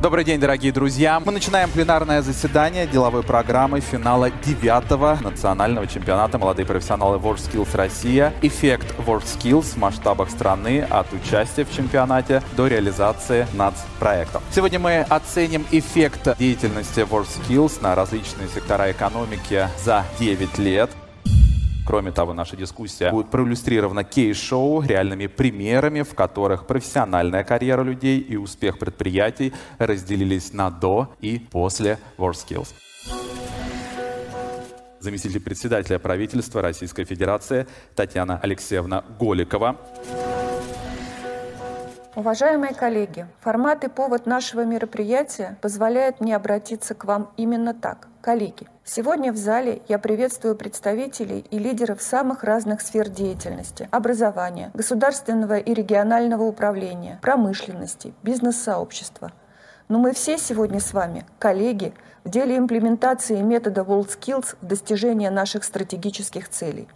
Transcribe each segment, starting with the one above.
Добрый день, дорогие друзья. Мы начинаем пленарное заседание деловой программы финала девятого национального чемпионата «Молодые профессионалы WorldSkills Россия». Эффект WorldSkills в масштабах страны от участия в чемпионате до реализации нацпроектов. Сегодня мы оценим эффект деятельности WorldSkills на различные сектора экономики за 9 лет. Кроме того, наша дискуссия будет проиллюстрирована кейс-шоу реальными примерами, в которых профессиональная карьера людей и успех предприятий разделились на до и после WorldSkills заместитель председателя правительства Российской Федерации Татьяна Алексеевна Голикова. Уважаемые коллеги, формат и повод нашего мероприятия позволяет мне обратиться к вам именно так. Коллеги, сегодня в зале я приветствую представителей и лидеров самых разных сфер деятельности – образования, государственного и регионального управления, промышленности, бизнес-сообщества. Но мы все сегодня с вами – коллеги в деле имплементации метода WorldSkills в достижении наших стратегических целей.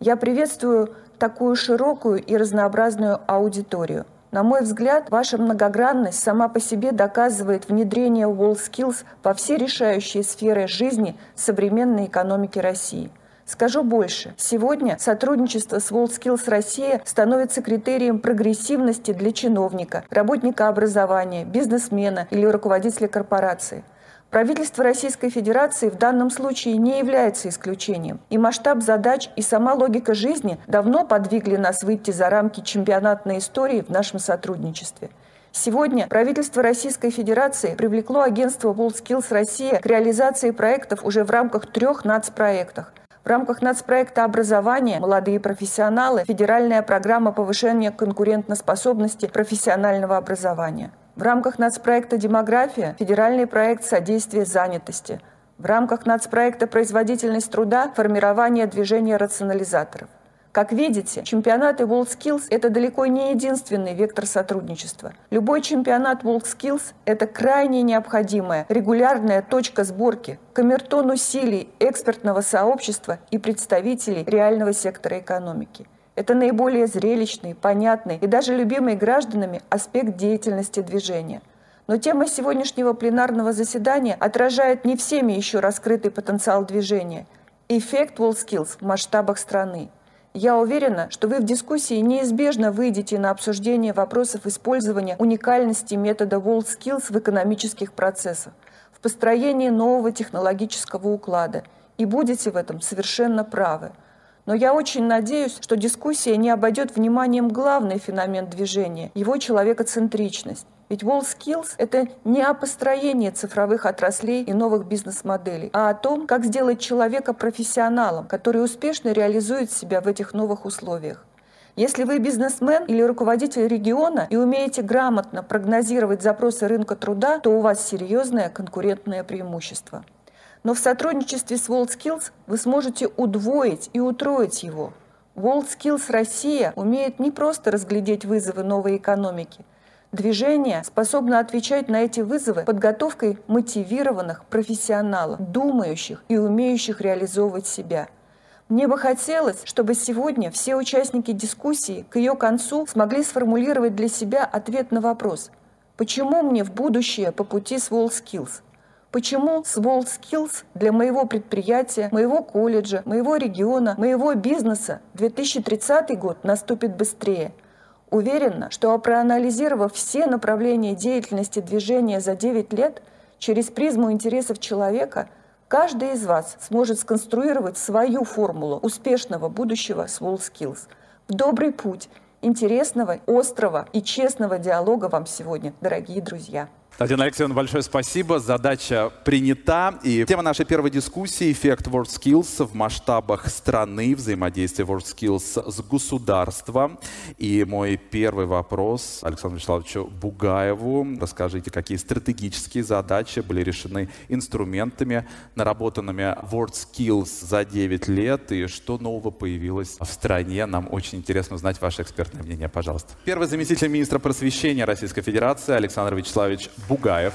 Я приветствую такую широкую и разнообразную аудиторию – на мой взгляд, ваша многогранность сама по себе доказывает внедрение WallSkills во все решающие сферы жизни современной экономики России. Скажу больше. Сегодня сотрудничество с WorldSkills Россия становится критерием прогрессивности для чиновника, работника образования, бизнесмена или руководителя корпорации – Правительство Российской Федерации в данном случае не является исключением. И масштаб задач, и сама логика жизни давно подвигли нас выйти за рамки чемпионатной истории в нашем сотрудничестве. Сегодня правительство Российской Федерации привлекло агентство WorldSkills Россия к реализации проектов уже в рамках трех нацпроектах. В рамках нацпроекта образования «Молодые профессионалы» федеральная программа повышения конкурентоспособности профессионального образования – в рамках нацпроекта «Демография» федеральный проект содействия занятости. В рамках нацпроекта «Производительность труда» формирование движения рационализаторов. Как видите, чемпионаты WorldSkills – это далеко не единственный вектор сотрудничества. Любой чемпионат WorldSkills – это крайне необходимая, регулярная точка сборки, камертон усилий экспертного сообщества и представителей реального сектора экономики – это наиболее зрелищный, понятный и даже любимый гражданами аспект деятельности движения. Но тема сегодняшнего пленарного заседания отражает не всеми еще раскрытый потенциал движения – эффект WorldSkills в масштабах страны. Я уверена, что вы в дискуссии неизбежно выйдете на обсуждение вопросов использования уникальности метода WorldSkills в экономических процессах, в построении нового технологического уклада, и будете в этом совершенно правы – но я очень надеюсь, что дискуссия не обойдет вниманием главный феномен движения – его человекоцентричность. Ведь WallSkills – это не о построении цифровых отраслей и новых бизнес-моделей, а о том, как сделать человека профессионалом, который успешно реализует себя в этих новых условиях. Если вы бизнесмен или руководитель региона и умеете грамотно прогнозировать запросы рынка труда, то у вас серьезное конкурентное преимущество. Но в сотрудничестве с WorldSkills вы сможете удвоить и утроить его. WorldSkills Россия умеет не просто разглядеть вызовы новой экономики. Движение способно отвечать на эти вызовы подготовкой мотивированных профессионалов, думающих и умеющих реализовывать себя. Мне бы хотелось, чтобы сегодня все участники дискуссии к ее концу смогли сформулировать для себя ответ на вопрос, почему мне в будущее по пути с WorldSkills – Почему с WorldSkills для моего предприятия, моего колледжа, моего региона, моего бизнеса 2030 год наступит быстрее? Уверена, что проанализировав все направления деятельности движения за 9 лет через призму интересов человека, каждый из вас сможет сконструировать свою формулу успешного будущего с WorldSkills. В добрый путь интересного, острого и честного диалога вам сегодня, дорогие друзья. Татьяна Алексеевна, большое спасибо. Задача принята. И тема нашей первой дискуссии – эффект WorldSkills в масштабах страны, взаимодействие WorldSkills с государством. И мой первый вопрос Александру Вячеславовичу Бугаеву. Расскажите, какие стратегические задачи были решены инструментами, наработанными WorldSkills за 9 лет, и что нового появилось в стране? Нам очень интересно узнать ваше экспертное мнение, пожалуйста. Первый заместитель министра просвещения Российской Федерации Александр Вячеславович Бугаев.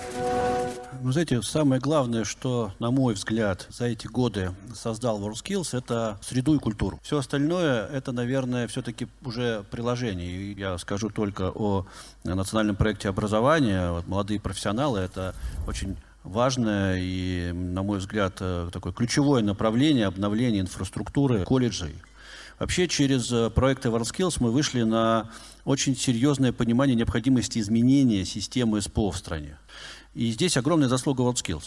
Вы знаете, самое главное, что, на мой взгляд, за эти годы создал WorldSkills, это среду и культуру. Все остальное, это, наверное, все-таки уже приложение. И я скажу только о национальном проекте образования. Вот молодые профессионалы, это очень важное и, на мой взгляд, э, такое ключевое направление обновления инфраструктуры колледжей. Вообще, через э, проекты WorldSkills мы вышли на очень серьезное понимание необходимости изменения системы СПО в стране. И здесь огромная заслуга WorldSkills.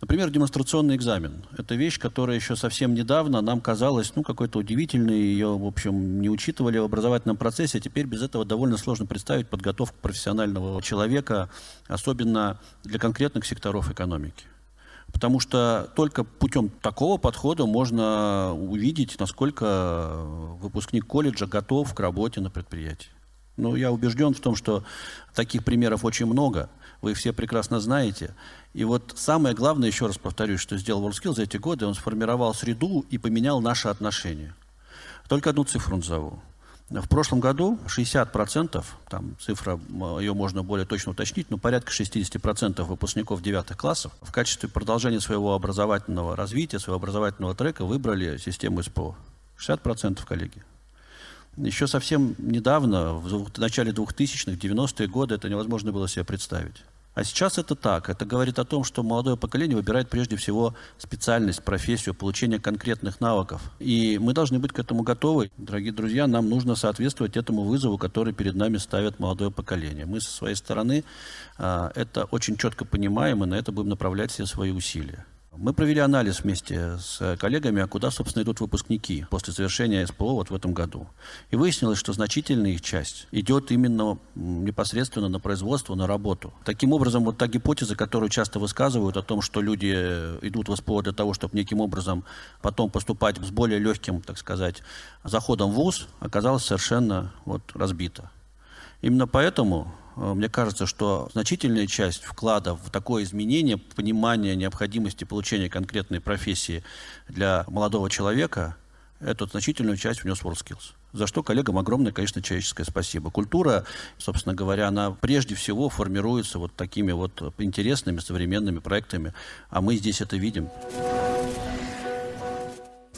Например, демонстрационный экзамен. Это вещь, которая еще совсем недавно нам казалась ну, какой-то удивительной, ее, в общем, не учитывали в образовательном процессе, а теперь без этого довольно сложно представить подготовку профессионального человека, особенно для конкретных секторов экономики. Потому что только путем такого подхода можно увидеть, насколько выпускник колледжа готов к работе на предприятии. Ну, я убежден в том, что таких примеров очень много. Вы все прекрасно знаете. И вот самое главное, еще раз повторюсь, что сделал WorldSkill за эти годы, он сформировал среду и поменял наши отношения. Только одну цифру назову. В прошлом году 60%, там цифра, ее можно более точно уточнить, но порядка 60% выпускников 9 классов в качестве продолжения своего образовательного развития, своего образовательного трека выбрали систему СПО. 60% коллеги. Еще совсем недавно, в начале 2000-х, 90-е годы, это невозможно было себе представить. А сейчас это так. Это говорит о том, что молодое поколение выбирает прежде всего специальность, профессию, получение конкретных навыков. И мы должны быть к этому готовы. Дорогие друзья, нам нужно соответствовать этому вызову, который перед нами ставит молодое поколение. Мы со своей стороны а, это очень четко понимаем и на это будем направлять все свои усилия. Мы провели анализ вместе с коллегами, а куда, собственно, идут выпускники после завершения СПО вот в этом году. И выяснилось, что значительная их часть идет именно непосредственно на производство, на работу. Таким образом, вот та гипотеза, которую часто высказывают о том, что люди идут в СПО для того, чтобы неким образом потом поступать с более легким, так сказать, заходом в ВУЗ, оказалась совершенно вот разбита. Именно поэтому Э, мне кажется, что значительная часть вклада в такое изменение, понимание необходимости получения конкретной профессии для молодого человека, эту значительную часть внес WorldSkills. За что коллегам огромное, конечно, человеческое спасибо. Культура, собственно говоря, она прежде всего формируется вот такими вот интересными современными проектами, а мы здесь это видим.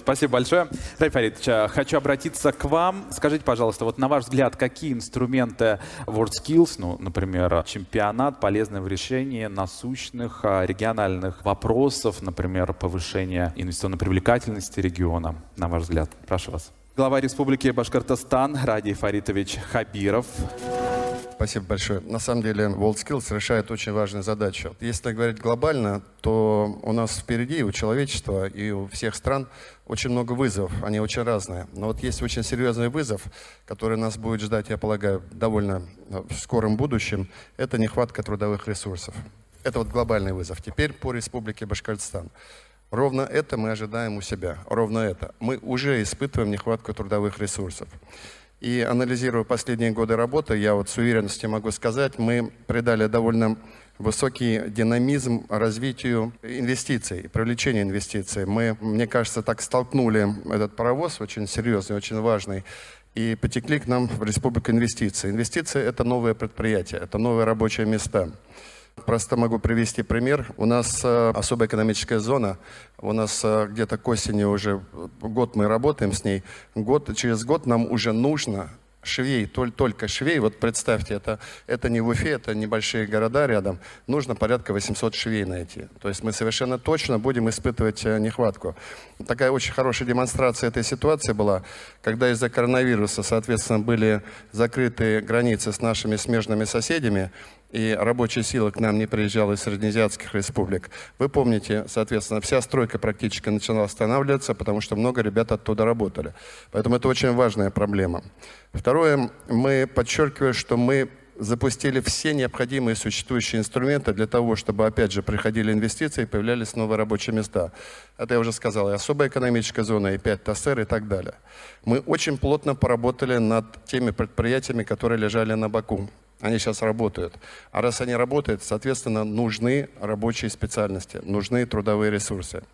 Спасибо большое. Райф Фаридович, а, хочу обратиться к вам. Скажите, пожалуйста, вот на ваш взгляд, какие инструменты WorldSkills, ну, например, чемпионат, полезны в решении насущных а, региональных вопросов, например, повышения инвестиционной привлекательности региона, на ваш взгляд? Прошу вас. Глава Республики Башкортостан Ради Фаритович Хабиров. Спасибо большое. На самом деле WorldSkills решает очень важную задачу. Если говорить глобально, то у нас впереди, у человечества и у всех стран очень много вызовов, они очень разные. Но вот есть очень серьезный вызов, который нас будет ждать, я полагаю, довольно э, в скором будущем, это нехватка трудовых ресурсов. Это вот глобальный вызов. Теперь по Республике Башкортостан. Ровно это мы ожидаем у себя, ровно это. Мы уже испытываем нехватку трудовых ресурсов. И анализируя последние годы работы, я вот с уверенностью могу сказать, мы придали довольно высокий динамизм развитию инвестиций, привлечению инвестиций. Мы, мне кажется, так столкнули этот паровоз, очень серьезный, очень важный, и потекли к нам в Республику инвестиций. Инвестиции – это новые предприятия, это новые рабочие места. Просто могу привести пример. У нас э, особая экономическая зона. У нас э, где-то к осени уже год мы работаем с ней. Год, через год нам уже нужно швей, только швей, вот представьте, это, это не в Уфе, это небольшие города рядом, нужно порядка 800 швей найти. То есть мы совершенно точно будем испытывать э, нехватку. Такая очень хорошая демонстрация этой ситуации была, когда из-за коронавируса, соответственно, были закрыты границы с нашими смежными соседями, и рабочая сила к нам не приезжала из среднеазиатских республик. Вы помните, соответственно, вся стройка практически начала останавливаться, потому что много ребят оттуда работали. Поэтому это очень важная проблема. Второе, мы подчеркиваем, что мы запустили все необходимые существующие инструменты для того, чтобы, опять же, приходили инвестиции и появлялись новые рабочие места. Это я уже сказал, и особая экономическая зона, и 5 ТАСЭР и так далее. Мы очень плотно поработали над теми предприятиями, которые лежали на боку. Они сейчас работают. А раз они работают, соответственно, нужны рабочие специальности, нужны трудовые ресурсы.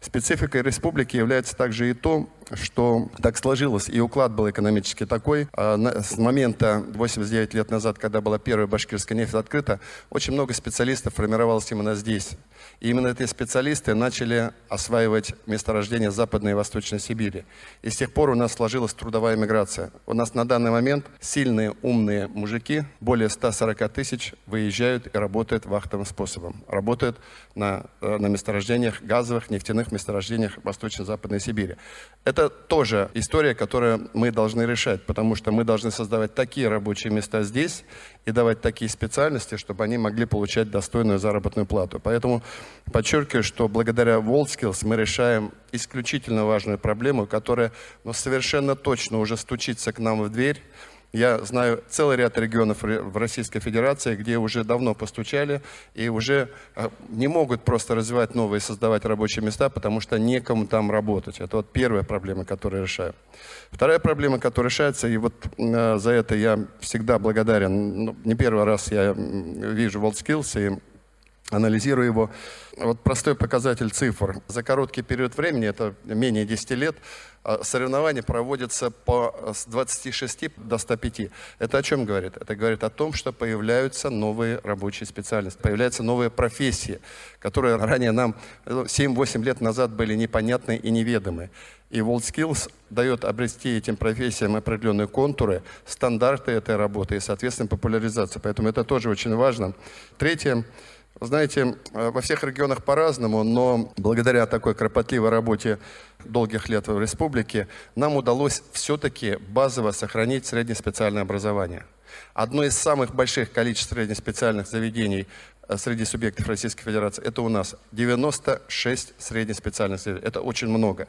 Спецификой республики является также и то, что так сложилось, и уклад был экономически такой. А с момента 89 лет назад, когда была первая башкирская нефть открыта, очень много специалистов формировалось именно здесь. И именно эти специалисты начали осваивать месторождения Западной и Восточной Сибири. И с тех пор у нас сложилась трудовая миграция. У нас на данный момент сильные, умные мужики, более 140 тысяч, выезжают и работают вахтовым способом. Работают на, э, на месторождениях газовых, нефтяных месторождениях Восточно-Западной Сибири. Это тоже история, которую мы должны решать, потому что мы должны создавать такие рабочие места здесь и давать такие специальности, чтобы они могли получать достойную заработную плату. Поэтому подчеркиваю, что благодаря WorldSkills мы решаем исключительно важную проблему, которая ну, совершенно точно уже стучится к нам в дверь, я знаю целый ряд регионов в Российской Федерации, где уже давно постучали и уже а, не могут просто развивать новые, создавать рабочие места, потому что некому там работать. Это вот первая проблема, которую решаю. Вторая проблема, которая решается, и вот а, за это я всегда благодарен. Ну, не первый раз я вижу WorldSkills и анализирую его. Вот простой показатель цифр. За короткий период времени, это менее 10 лет, а соревнования проводятся по, э, с 26 до 105. Это о чем говорит? Это говорит о том, что появляются новые рабочие специальности, появляются новые профессии, которые ранее нам 7-8 э, лет назад были непонятны и неведомы. И WorldSkills дает обрести этим профессиям определенные контуры, стандарты этой работы и, соответственно, популяризацию. Поэтому это тоже очень важно. Третье. Знаете, э, во всех регионах по-разному, но благодаря такой кропотливой работе долгих лет в республике нам удалось все-таки базово сохранить среднеспециальное образование. Одно из самых больших количеств среднеспециальных заведений э, среди субъектов Российской Федерации – это у нас 96 среднеспециальных заведений. Это очень много.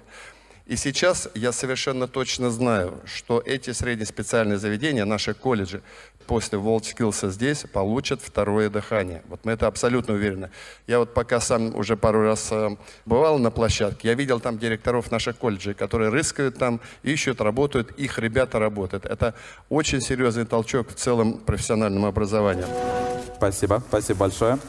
И сейчас я совершенно точно знаю, что эти среднеспециальные заведения, наши колледжи, после WorldSkills здесь получат второе дыхание. Вот мы это абсолютно уверены. Я вот пока сам уже пару раз э, бывал на площадке, я видел там директоров наших колледжей, которые рыскают там, ищут, работают, их ребята работают. Это очень серьезный толчок в целом профессиональному образованию. Спасибо, спасибо большое.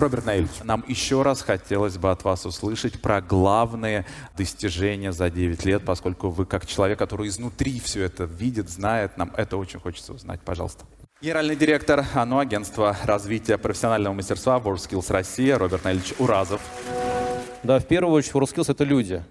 Роберт Наильевич, нам еще раз хотелось бы от вас услышать про главные достижения за 9 лет, поскольку вы как человек, который изнутри все это видит, знает, нам это очень хочется узнать. Пожалуйста. Генеральный директор АНО, агентства развития профессионального мастерства WorldSkills Россия Роберт Наильевич Уразов. Да, в первую очередь WorldSkills — это люди.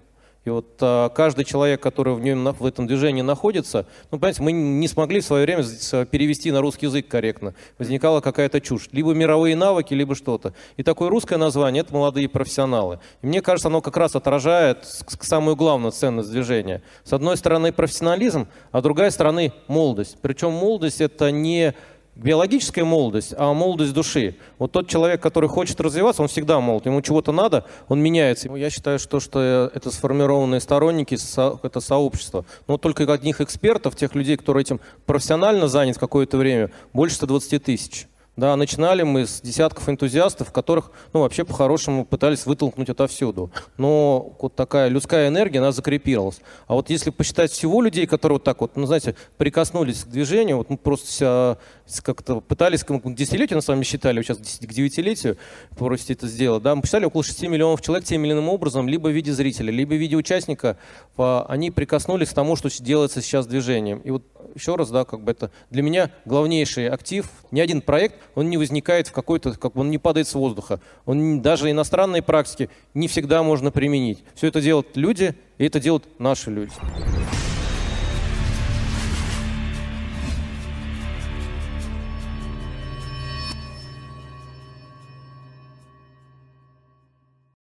И вот а, каждый человек, который в, нем, в этом движении находится, ну, понимаете, мы не смогли в свое время перевести на русский язык корректно. Возникала какая-то чушь. Либо мировые навыки, либо что-то. И такое русское название – это молодые профессионалы. И мне кажется, оно как раз отражает самую главную ценность движения. С одной стороны профессионализм, а с другой стороны молодость. Причем молодость – это не биологическая молодость, а молодость души. Вот тот человек, который хочет развиваться, он всегда молод, ему чего-то надо, он меняется. Я считаю, что, что это сформированные сторонники, это сообщество. Но только одних экспертов, тех людей, которые этим профессионально занят какое-то время, больше 120 тысяч. Да, начинали мы с десятков энтузиастов, которых, ну, вообще по-хорошему пытались вытолкнуть отовсюду. Но вот такая людская энергия, она закрепилась. А вот если посчитать всего людей, которые вот так вот, ну, знаете, прикоснулись к движению, вот мы просто как-то пытались к десятилетию, на самом деле считали, сейчас к девятилетию просите это сделать, да, мы посчитали около 6 миллионов человек тем или иным образом, либо в виде зрителя, либо в виде участника, они прикоснулись к тому, что делается сейчас движением. И вот еще раз, да, как бы это для меня главнейший актив. Ни один проект, он не возникает в какой-то, как он не падает с воздуха. Он даже иностранные практики не всегда можно применить. Все это делают люди, и это делают наши люди.